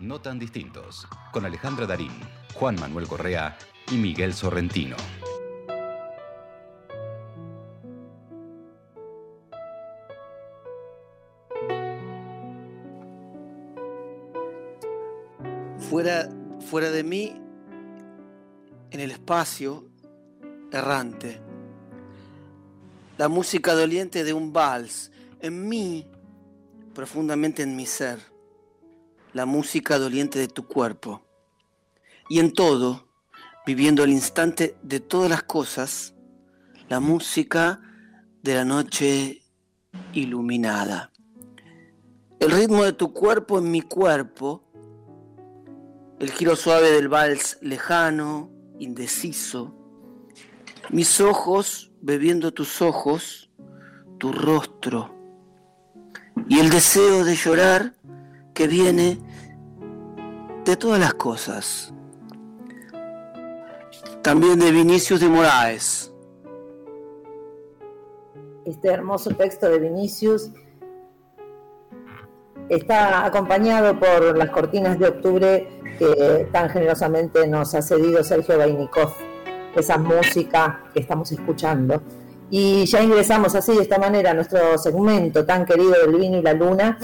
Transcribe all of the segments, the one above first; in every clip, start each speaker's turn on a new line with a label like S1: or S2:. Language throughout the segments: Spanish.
S1: No tan distintos, con Alejandra Darín, Juan Manuel Correa y Miguel Sorrentino.
S2: Fuera, fuera de mí, en el espacio errante, la música doliente de un vals, en mí, profundamente en mi ser, la música doliente de tu cuerpo. Y en todo, viviendo el instante de todas las cosas, la música de la noche iluminada. El ritmo de tu cuerpo en mi cuerpo, el giro suave del vals lejano, indeciso, mis ojos bebiendo tus ojos, tu rostro, y el deseo de llorar que viene de todas las cosas. También de Vinicius de Moraes.
S3: Este hermoso texto de Vinicius está acompañado por las cortinas de octubre que tan generosamente nos ha cedido Sergio Bainikov, esa música que estamos escuchando. Y ya ingresamos así de esta manera a nuestro segmento tan querido del vino y la luna.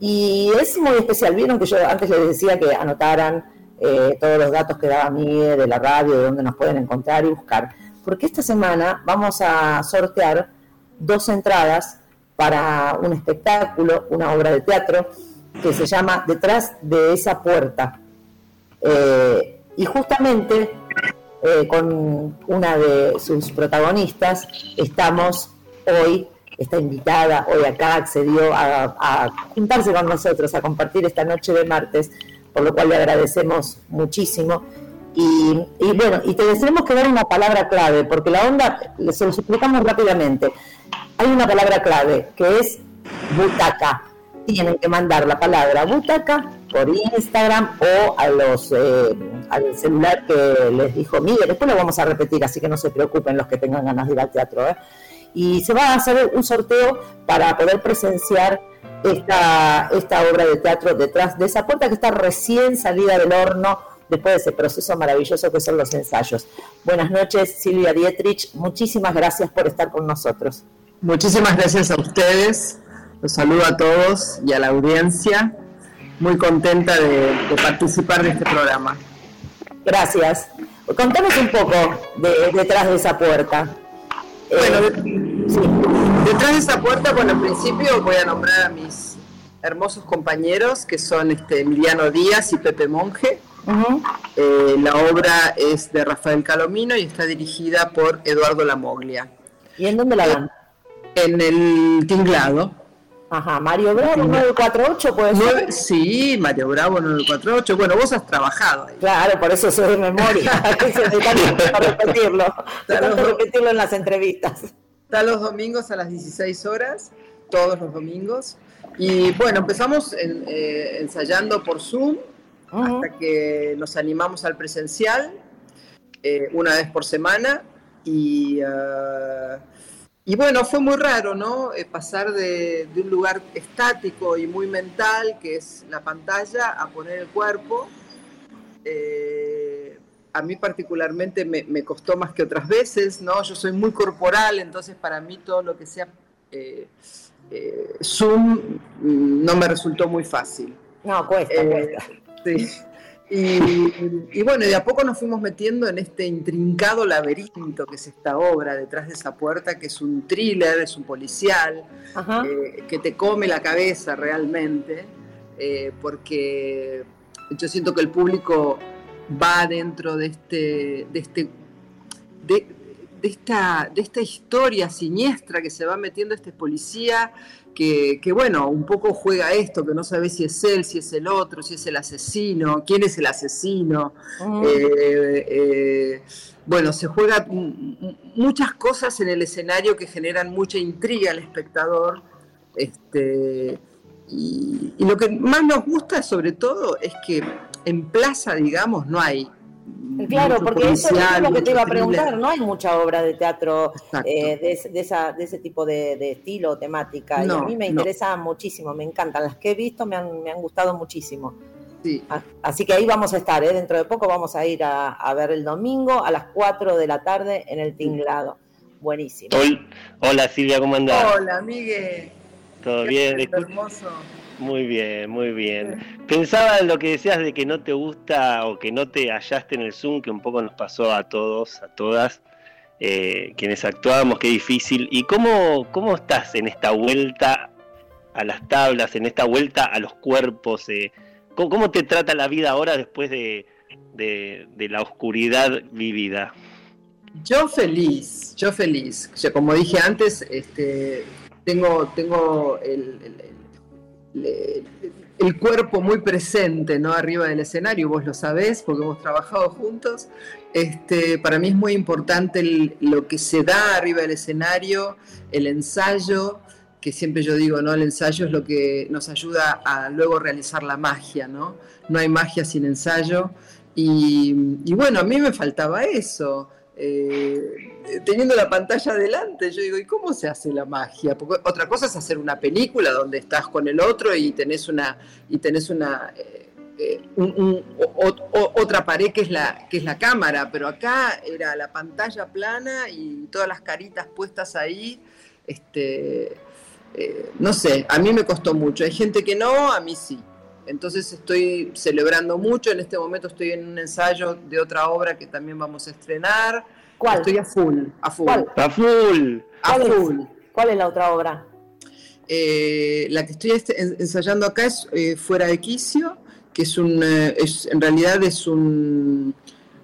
S3: Y es muy especial. Vieron que yo antes les decía que anotaran eh, todos los datos que daba Miguel de la radio, de dónde nos pueden encontrar y buscar. Porque esta semana vamos a sortear dos entradas para un espectáculo, una obra de teatro que se llama Detrás de esa puerta. Eh, y justamente eh, con una de sus protagonistas estamos hoy, esta invitada hoy acá accedió a, a juntarse con nosotros, a compartir esta noche de martes, por lo cual le agradecemos muchísimo. Y, bueno, y te tenemos que dar una palabra clave, porque la onda, se los explicamos rápidamente. Hay una palabra clave que es butaca. Tienen que mandar la palabra butaca por Instagram o a los eh, al celular que les dijo Miguel. Después lo vamos a repetir, así que no se preocupen los que tengan ganas de ir al teatro. ¿eh? Y se va a hacer un sorteo para poder presenciar esta, esta obra de teatro detrás de esa puerta que está recién salida del horno después de ese proceso maravilloso que son los ensayos. Buenas noches, Silvia Dietrich. Muchísimas gracias por estar con nosotros.
S4: Muchísimas gracias a ustedes. Los saludo a todos y a la audiencia. Muy contenta de, participar de este programa.
S3: Gracias. Contanos un poco de, detrás de esa puerta.
S4: Bueno, eh, detrás de esa puerta, bueno, al principio voy a nombrar a mis hermosos compañeros que son este, Emiliano Díaz y Pepe Monge eh, la obra es de Rafael Calomino y está dirigida por Eduardo Lamoglia.
S3: ¿Y en dónde la dan?
S4: En el Tinglado.
S3: Ajá, Mario Bravo 948 puede ser.
S4: Sí, Mario Bravo 948. Bueno, vos has trabajado ahí.
S3: Claro, por eso soy de memoria. para repetirlo. repetirlo en las entrevistas.
S4: Está los domingos a las 16 horas, todos los domingos. Y bueno, empezamos eh, ensayando por Zoom hasta que nos animamos al presencial eh, una vez por semana y, ah, y bueno, fue muy raro, ¿no? Eh, pasar de, un lugar estático y muy mental, que es la pantalla, a poner el cuerpo. Eh, a mí particularmente me, me, costó más que otras veces, ¿no? Yo soy muy corporal, entonces para mí todo lo que sea Zoom mm, no me resultó muy fácil.
S3: No, cuesta, cuesta.
S4: Sí. Y, bueno, de a poco nos fuimos metiendo en este intrincado laberinto que es esta obra detrás de esa puerta, que es un thriller, es un policial, eh, que te come la cabeza realmente, eh, porque yo siento que el público va dentro de este, de este, de, esta, de esta historia siniestra que se va metiendo este policía que, bueno, un poco juega esto, que no sabe si es él, si es el otro, si es el asesino, quién es el asesino. Eh, eh, bueno, se juega muchas cosas en el escenario que generan mucha intriga al espectador. Este, y, y lo que más nos gusta sobre todo es que en plaza, digamos, no hay
S3: Claro, porque eso es lo que te iba a preguntar, no hay mucha obra de teatro eh, de, esa, de ese tipo de, estilo, temática, y a mí me interesa muchísimo, me encantan, las que he visto me han, me han gustado muchísimo. Así que ahí vamos a estar, ¿eh? dentro de poco vamos a ir a, ver el domingo a las 4 de la tarde en el tinglado. Buenísimo.
S5: Hola Silvia, ¿cómo andás?
S4: Hola, Miguel.
S5: ¿Todo bien?
S4: Hermoso.
S5: Muy bien, muy bien. Pensaba en lo que decías de que no te gusta o que no te hallaste en el Zoom, que un poco nos pasó a todos, a todas, eh, quienes actuábamos, qué difícil. ¿Y cómo, cómo estás en esta vuelta a las tablas, en esta vuelta a los cuerpos? Eh? ¿cómo, te trata la vida ahora después de, la oscuridad vivida?
S4: Yo feliz, yo feliz. como dije antes, este, tengo, tengo el el cuerpo muy presente ¿no? arriba del escenario, vos lo sabés porque hemos trabajado juntos. Este, para mí es muy importante lo que se da arriba del escenario, el ensayo, que siempre yo digo, ¿no? El ensayo es lo que nos ayuda a luego realizar la magia, ¿no? No hay magia sin ensayo. Y bueno, a mí me faltaba eso. Eh, teniendo la pantalla delante, yo digo, ¿y cómo se hace la magia? Porque otra cosa es hacer una película donde estás con el otro y tenés una, y tenés una eh, eh, otra pared que es, la, que es la cámara, pero acá era la pantalla plana y todas las caritas puestas ahí. Este, no sé, a mí me costó mucho. Hay gente que no, a mí sí. Entonces estoy celebrando mucho, en este momento estoy en un ensayo de otra obra que también vamos a estrenar.
S3: ¿Cuál?
S4: Estoy a full, a full.
S3: ¿Cuál?
S5: A full.
S3: A full. ¿Cuál es la otra obra?
S4: Eh, la que estoy ensayando acá es eh, Fuera de Quicio, que es un, eh, es, en realidad es un,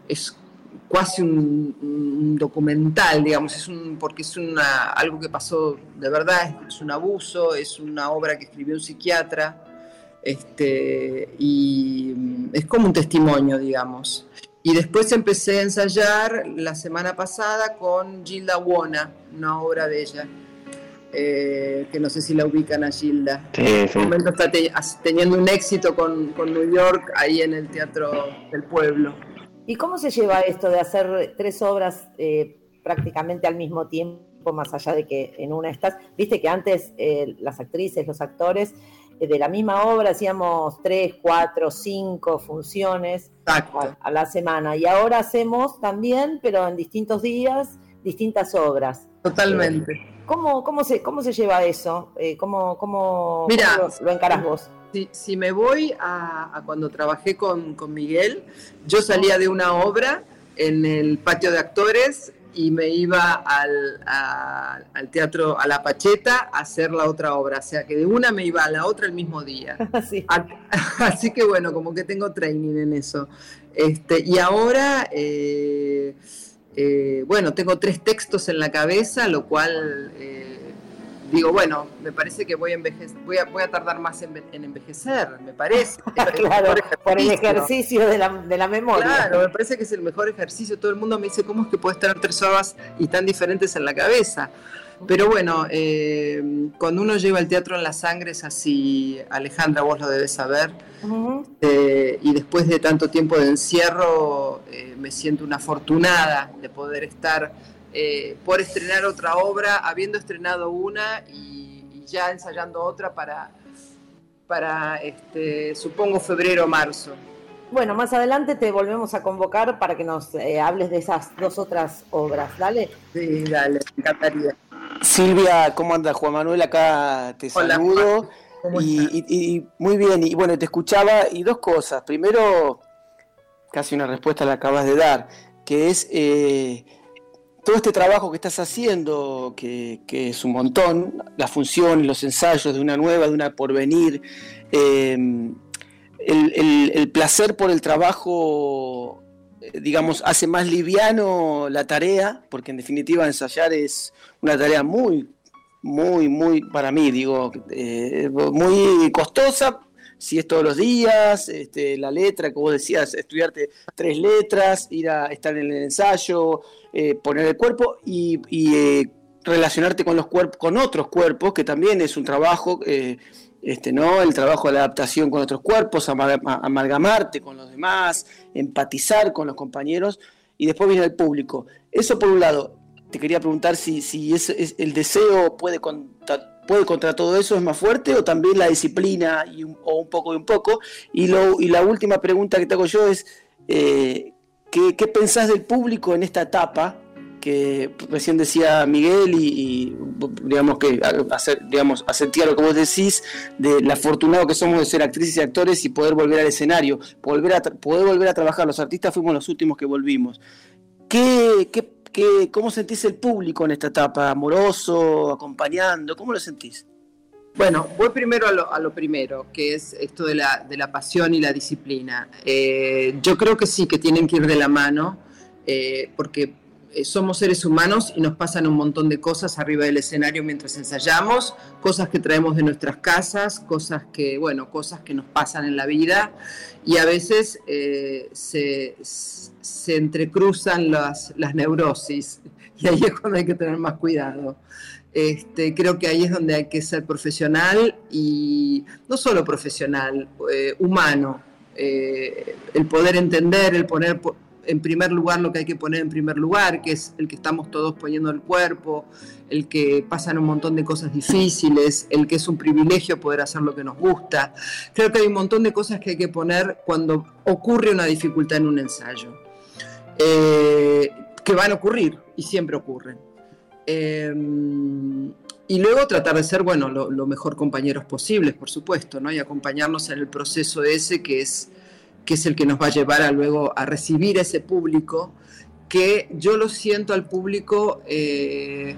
S4: es casi un, documental, digamos, es un, porque es una, algo que pasó de verdad, es un abuso, es una obra que escribió un psiquiatra, este, y es como un testimonio, digamos. Y después empecé a ensayar la semana pasada con Gilda Wona, una obra de ella, eh, que no sé si la ubican a Gilda. en este momento está teniendo un éxito con, con, New York ahí en el Teatro del Pueblo.
S3: ¿Y cómo se lleva esto de hacer tres obras eh, prácticamente al mismo tiempo, más allá de que en una estás? Viste que antes eh, las actrices, los actores de la misma obra hacíamos tres, cuatro, cinco funciones a, la semana y ahora hacemos también, pero en distintos días, distintas obras.
S4: Totalmente.
S3: Eh, ¿Cómo, cómo, se, cómo se lleva eso? Eh, ¿Cómo, cómo, lo, encarás vos?
S4: Si, si me voy a, cuando trabajé con, con Miguel, yo salía de una obra en el patio de actores y me iba al, al, teatro, a la Pacheta, a hacer la otra obra. O sea que de una me iba a la otra el mismo día. Así que bueno, como que tengo training en eso. Este, y ahora, eh, eh, bueno, tengo tres textos en la cabeza, lo cual... Digo, bueno, me parece que voy a envejecer, voy a, voy a tardar más en, envejecer, me parece.
S3: claro, por el ejercicio de la, de la, memoria.
S4: Claro, me parece que es el mejor ejercicio. Todo el mundo me dice, ¿cómo es que puedes tener tres horas y tan diferentes en la cabeza? Pero bueno, eh, cuando uno lleva el teatro en la sangre es así, Alejandra, vos lo debes saber. Eh, y después de tanto tiempo de encierro, eh, me siento una afortunada de poder estar eh, por estrenar otra obra, habiendo estrenado una y, ya ensayando otra para, para este, supongo, febrero o marzo.
S3: Bueno, más adelante te volvemos a convocar para que nos eh, hables de esas dos otras obras, ¿dale?
S4: Sí, dale, me encantaría.
S2: Silvia, ¿cómo anda Juan Manuel? Acá te saludo. y, muy bien, y bueno, te escuchaba y dos cosas. Primero, casi una respuesta la acabas de dar, que es eh, todo este trabajo que estás haciendo, que, es un montón, la función, los ensayos de una nueva, de una porvenir, em, el, placer por el trabajo, eh, digamos, hace más liviano la tarea, porque en definitiva ensayar es una tarea muy, muy, muy, para mí, digo, eh, muy costosa, si es todos los días, este, la letra, vos decías, estudiarte tres letras, ir a estar en el ensayo, eh, poner el cuerpo y, eh, relacionarte con los cuerpos, con otros cuerpos, que también es un trabajo, eh, este, ¿no? El trabajo de la adaptación con otros cuerpos, amalgamarte con los demás, empatizar con los compañeros, y después viene el público. Eso por un lado. Te quería preguntar si, si es, el deseo puede puede contra todo eso? ¿Es más fuerte o también la disciplina y un, o un poco y un poco? Y, lo, y la última pregunta que te hago yo es, eh, ¿qué, ¿qué, pensás del público en esta etapa? que recién decía Miguel y, digamos que hacer, digamos, asentía lo que vos decís de lo afortunado que somos de ser actrices y actores y poder volver al escenario, volver a poder volver a trabajar. Los artistas fuimos los últimos que volvimos. ¿Qué, qué ¿Cómo sentís el público en esta etapa? ¿Amoroso? ¿Acompañando? ¿Cómo lo sentís?
S4: Bueno, voy primero a lo, primero, que es esto de la, de la pasión y la disciplina. Eh, yo creo que sí, que tienen que ir de la mano, eh, porque eh, somos seres humanos y nos pasan un montón de cosas arriba del escenario mientras ensayamos, cosas que traemos de nuestras casas, cosas que, bueno, cosas que nos pasan en la vida y a veces eh, se, se, entrecruzan las, las, neurosis y ahí es cuando hay que tener más cuidado. Este, creo que ahí es donde hay que ser profesional y no solo profesional, eh, humano. el poder entender, el poner en primer lugar lo que hay que poner en primer lugar, que es el que estamos todos poniendo el cuerpo, el que pasan un montón de cosas difíciles, el que es un privilegio poder hacer lo que nos gusta. Creo que hay un montón de cosas que hay que poner cuando ocurre una dificultad en un ensayo, eh, que van a ocurrir y siempre ocurren. Eh, y luego tratar de ser, bueno, lo, mejor compañeros posibles, por supuesto, ¿no? Y acompañarnos en el proceso ese que es que es el que nos va a llevar a luego a recibir ese público, que yo lo siento al público eh,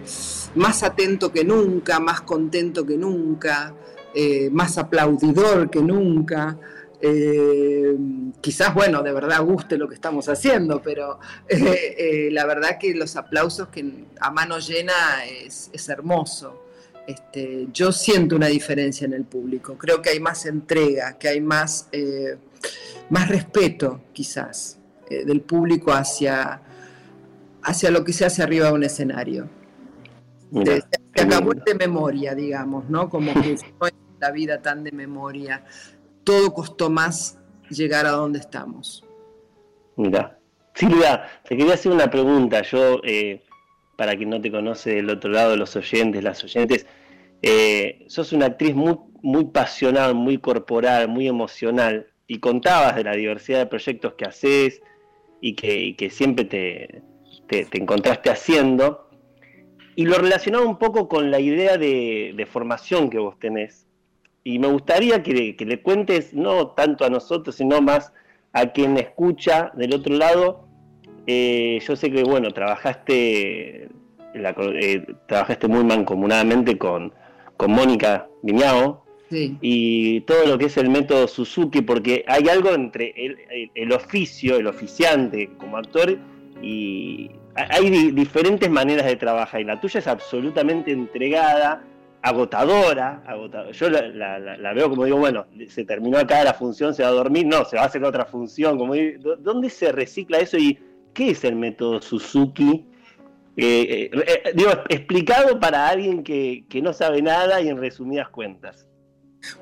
S4: más atento que nunca, más contento que nunca, eh, más aplaudidor que nunca. Eh, quizás, bueno, de verdad guste lo que estamos haciendo, pero la verdad que los aplausos que a mano llena es, hermoso. Este, yo siento una diferencia en el público, creo que hay más entrega, que hay más más respeto quizás eh, del público hacia, hacia lo que se hace arriba de un escenario. se, acabó de memoria, digamos, ¿no? Como que no es la vida tan de memoria. Todo costó más llegar a donde estamos.
S5: Mira, Silvia, te quería hacer una pregunta. Yo, eh, para quien no te conoce del otro lado, los oyentes, las oyentes, eh, sos una actriz muy, muy pasional, muy corporal, muy emocional y contabas de la diversidad de proyectos que haces y que, siempre te, encontraste haciendo, y lo relacionaba un poco con la idea de, formación que vos tenés. Y me gustaría que, le cuentes, no tanto a nosotros, sino más a quien escucha del otro lado. Eh, yo sé que, bueno, trabajaste, eh, trabajaste muy mancomunadamente con, con Mónica Viñao, y todo lo que es el método Suzuki, porque hay algo entre el, oficio, el oficiante como actor, y hay diferentes maneras de trabajar, y la tuya es absolutamente entregada, agotadora, agotadora. yo la, veo como digo, bueno, se terminó acá la función, se va a dormir, no, se va a hacer otra función, como ¿dónde se recicla eso y qué es el método Suzuki? Eh, eh, eh, digo, explicado para alguien que, que no sabe nada y en resumidas cuentas.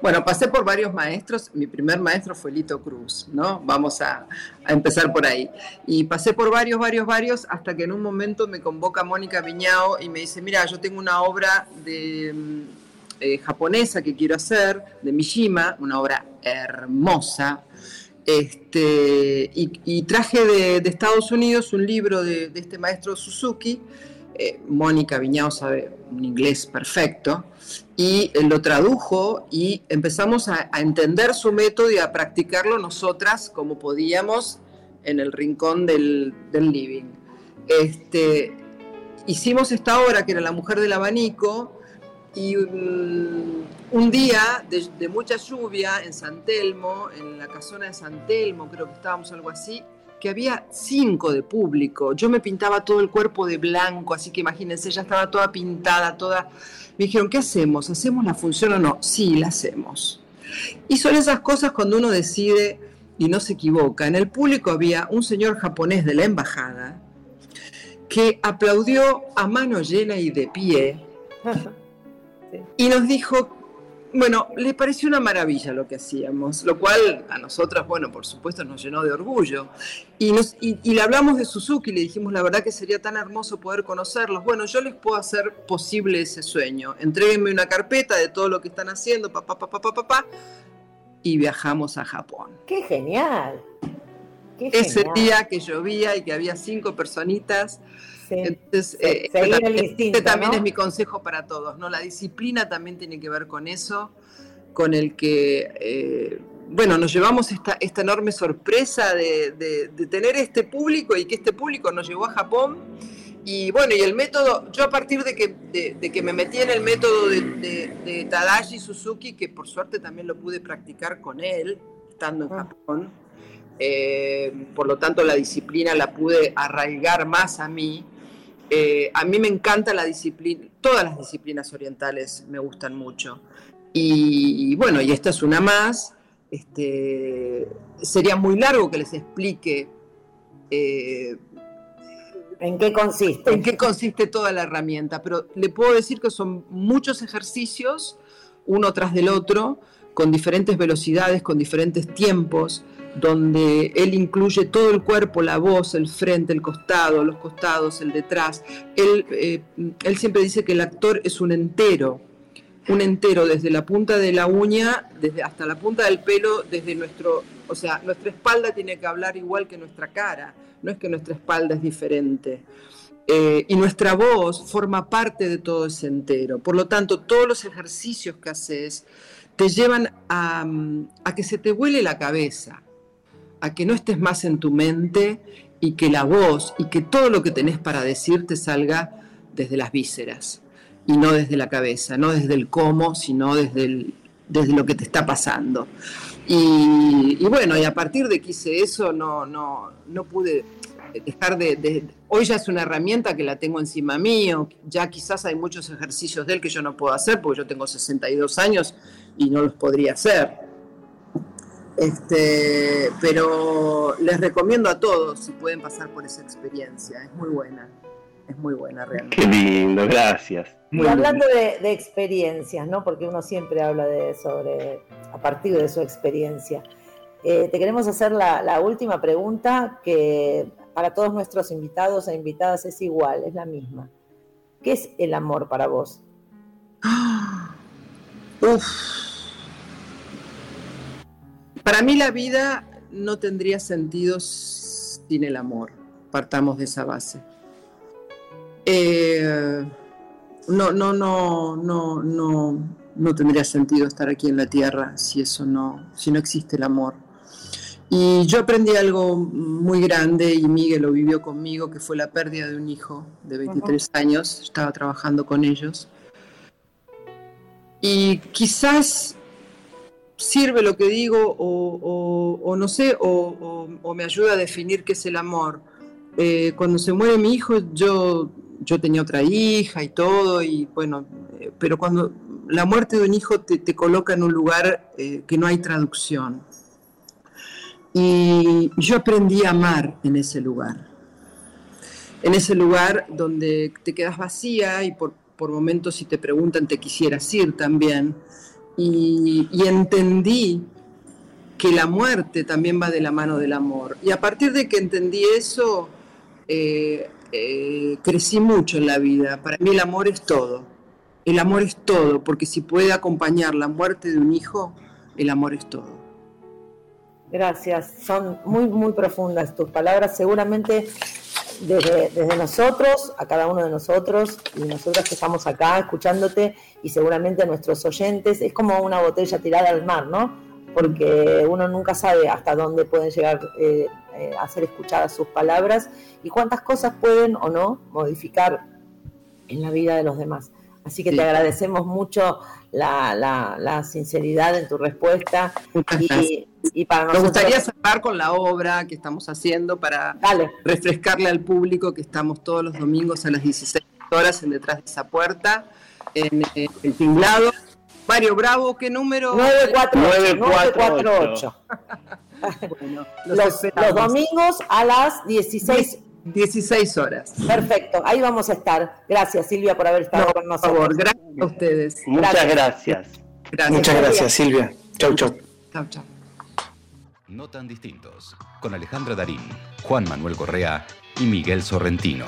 S4: Bueno, pasé por varios maestros. Mi primer maestro fue Lito Cruz, ¿no? Vamos a, empezar por ahí. Y pasé por varios, varios, varios, hasta que en un momento me convoca Mónica Viñao y me dice, mira, yo tengo una obra mm, japonesa que quiero hacer, de Mishima, una obra hermosa. Este, y, traje de, Estados Unidos un libro de, este maestro Suzuki. Eh, Mónica Viñao sabe un inglés perfecto y lo tradujo y empezamos a, entender su método y a practicarlo nosotras como podíamos en el rincón del, living. Este, hicimos esta obra que era La mujer del abanico y mm, un día de, de, mucha lluvia en San Telmo, en la casona de San Telmo, creo que estábamos algo así, que había cinco de público. Yo me pintaba todo el cuerpo de blanco, así que imagínense, ya estaba toda pintada, toda... Me dijeron, ¿qué hacemos? ¿Hacemos la función o no? Sí, la hacemos. Y son esas cosas cuando uno decide y no se equivoca. En el público había un señor japonés de la embajada que aplaudió a mano llena y de pie y nos dijo, bueno, le pareció una maravilla lo que hacíamos, lo cual a nosotras, bueno, por supuesto nos llenó de orgullo. Y, nos, y, le hablamos de Suzuki, le dijimos, la verdad que sería tan hermoso poder conocerlos. Bueno, yo les puedo hacer posible ese sueño. Entréguenme una carpeta de todo lo que están haciendo, papá, papá, papá, papá, y viajamos a Japón.
S3: ¡Qué genial!
S4: Ese día que llovía y que había cinco personitas. Entonces, eh, este también es mi consejo para todos, ¿no? La disciplina también tiene que ver con eso, con el que, eh, bueno, nos llevamos esta, esta enorme sorpresa de, tener este público y que este público nos llevó a Japón. Y bueno, y el método, yo a partir de que, de, que me metí en el método de, Tadashi Suzuki, que por suerte también lo pude practicar con él, estando en ah. Japón, eh, por lo tanto la disciplina la pude arraigar más a mí. Eh, a mí me encanta la disciplina, todas las disciplinas orientales me gustan mucho. Y, bueno, y esta es una más. Este, sería muy largo que les explique
S3: eh, en qué consiste.
S4: En qué consiste toda la herramienta, pero le puedo decir que son muchos ejercicios, uno tras del otro, con diferentes velocidades, con diferentes tiempos donde él incluye todo el cuerpo, la voz, el frente, el costado, los costados, el detrás. Él, eh, él siempre dice que el actor es un entero, un entero, desde la punta de la uña desde hasta la punta del pelo, desde nuestro, o sea, nuestra espalda tiene que hablar igual que nuestra cara, no es que nuestra espalda es diferente. Eh, y nuestra voz forma parte de todo ese entero. Por lo tanto, todos los ejercicios que haces te llevan a, a que se te huele la cabeza a que no estés más en tu mente y que la voz y que todo lo que tenés para decir te salga desde las vísceras y no desde la cabeza, no desde el cómo, sino desde, desde lo que te está pasando. Y, bueno, y a partir de que hice eso, no, no, no pude dejar de, Hoy ya es una herramienta que la tengo encima mío, ya quizás hay muchos ejercicios de él que yo no puedo hacer porque yo tengo 62 años y no los podría hacer este, pero les recomiendo a todos si pueden pasar por esa experiencia, es muy buena, es muy buena realmente.
S5: Qué lindo, gracias.
S3: y hablando de, experiencias, ¿no? Porque uno siempre habla de sobre a partir de su experiencia. Eh, te queremos hacer la, última pregunta que para todos nuestros invitados e invitadas es igual, es la misma. ¿Qué es el amor para vos?
S4: Uf. Para mí la vida no tendría sentido sin el amor. Partamos de esa base. Eh, no, no, no, no, no, no tendría sentido estar aquí en la tierra si eso no, si no existe el amor. Y yo aprendí algo muy grande y Miguel lo vivió conmigo, que fue la pérdida de un hijo de 23 años. Estaba trabajando con ellos. Y quizás sirve lo que digo o, no sé, o, me ayuda a definir qué es el amor. Eh, cuando se muere mi hijo, yo, yo tenía otra hija y todo, y bueno, eh, pero cuando la muerte de un hijo te, coloca en un lugar eh, que no hay traducción. Y yo aprendí a amar en ese lugar. En ese lugar donde te quedas vacía y por, por momentos si te preguntan te quisieras ir también y, entendí que la muerte también va de la mano del amor. Y a partir de que entendí eso, eh, eh, crecí mucho en la vida. Para mí el amor es todo. El amor es todo, porque si puede acompañar la muerte de un hijo, el amor es todo.
S3: Gracias, son muy, muy profundas tus palabras. Seguramente desde, nosotros, a cada uno de nosotros y nosotras que estamos acá escuchándote y seguramente a nuestros oyentes, es como una botella tirada al mar, ¿no? Porque uno nunca sabe hasta dónde pueden llegar eh, eh, a ser escuchadas sus palabras y cuántas cosas pueden o no modificar en la vida de los demás. Así que te agradecemos mucho la, sinceridad en tu respuesta. Y,
S4: y, para Nos gustaría cerrar con la obra que estamos haciendo para refrescarle al público que estamos todos los domingos a las 16 horas en Detrás de esa puerta, en, el tinglado. Mario Bravo, ¿qué número?
S3: 948. bueno, los, los domingos a las 16
S4: 16 horas.
S3: Perfecto, ahí vamos a estar. Gracias Silvia por haber estado con nosotros.
S4: Por favor, gracias a ustedes.
S5: Muchas gracias. gracias.
S2: Muchas gracias Silvia. Chau, chau. Chau, chau.
S1: No tan distintos, con Alejandra Darín, Juan Manuel Correa y Miguel Sorrentino.